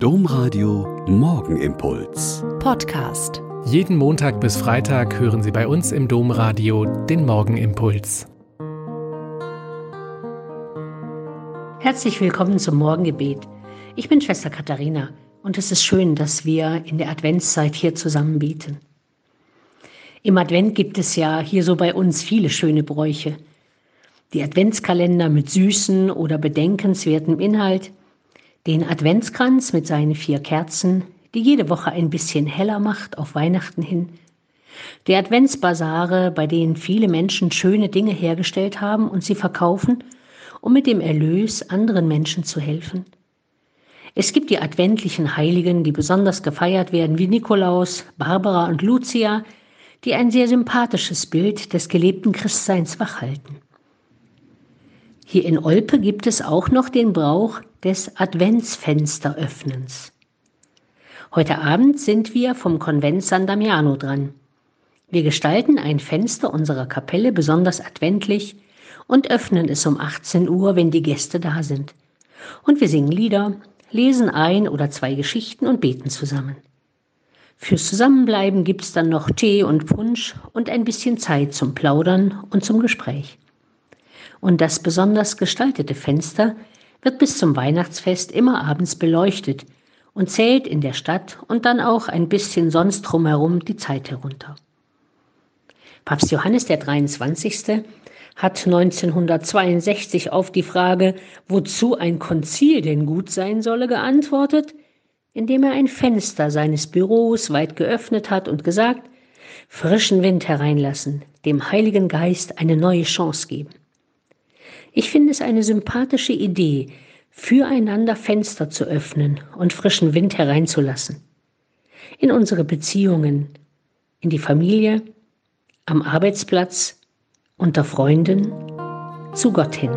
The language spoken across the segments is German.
Domradio Morgenimpuls. Podcast. Jeden Montag bis Freitag hören Sie bei uns im Domradio den Morgenimpuls. Herzlich willkommen zum Morgengebet. Ich bin Schwester Katharina und es ist schön, dass wir in der Adventszeit hier zusammen beten. Im Advent gibt es ja hier so bei uns viele schöne Bräuche. Die Adventskalender mit süßen oder bedenkenswertem Inhalt, den Adventskranz mit seinen vier Kerzen, die jede Woche ein bisschen heller macht auf Weihnachten hin, die Adventsbasare, bei denen viele Menschen schöne Dinge hergestellt haben und sie verkaufen, um mit dem Erlös anderen Menschen zu helfen. Es gibt die adventlichen Heiligen, die besonders gefeiert werden, wie Nikolaus, Barbara und Lucia, die ein sehr sympathisches Bild des gelebten Christseins wachhalten. Hier in Olpe gibt es auch noch den Brauch des Adventsfensteröffnens. Heute Abend sind wir vom Konvent San Damiano dran. Wir gestalten ein Fenster unserer Kapelle besonders adventlich und öffnen es um 18 Uhr, wenn die Gäste da sind. Und wir singen Lieder, lesen ein oder zwei Geschichten und beten zusammen. Fürs Zusammenbleiben gibt's dann noch Tee und Punsch und ein bisschen Zeit zum Plaudern und zum Gespräch. Und das besonders gestaltete Fenster wird bis zum Weihnachtsfest immer abends beleuchtet und zählt in der Stadt und dann auch ein bisschen sonst drumherum die Zeit herunter. Papst Johannes der 23. hat 1962 auf die Frage, wozu ein Konzil denn gut sein solle, geantwortet, indem er ein Fenster seines Büros weit geöffnet hat und gesagt, frischen Wind hereinlassen, dem Heiligen Geist eine neue Chance geben. Ich finde es eine sympathische Idee, füreinander Fenster zu öffnen und frischen Wind hereinzulassen. In unsere Beziehungen, in die Familie, am Arbeitsplatz, unter Freunden, zu Gott hin.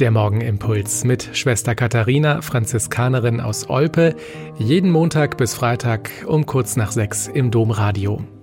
Der Morgenimpuls mit Schwester Katharina, Franziskanerin aus Olpe, jeden Montag bis Freitag um kurz nach sechs im Domradio.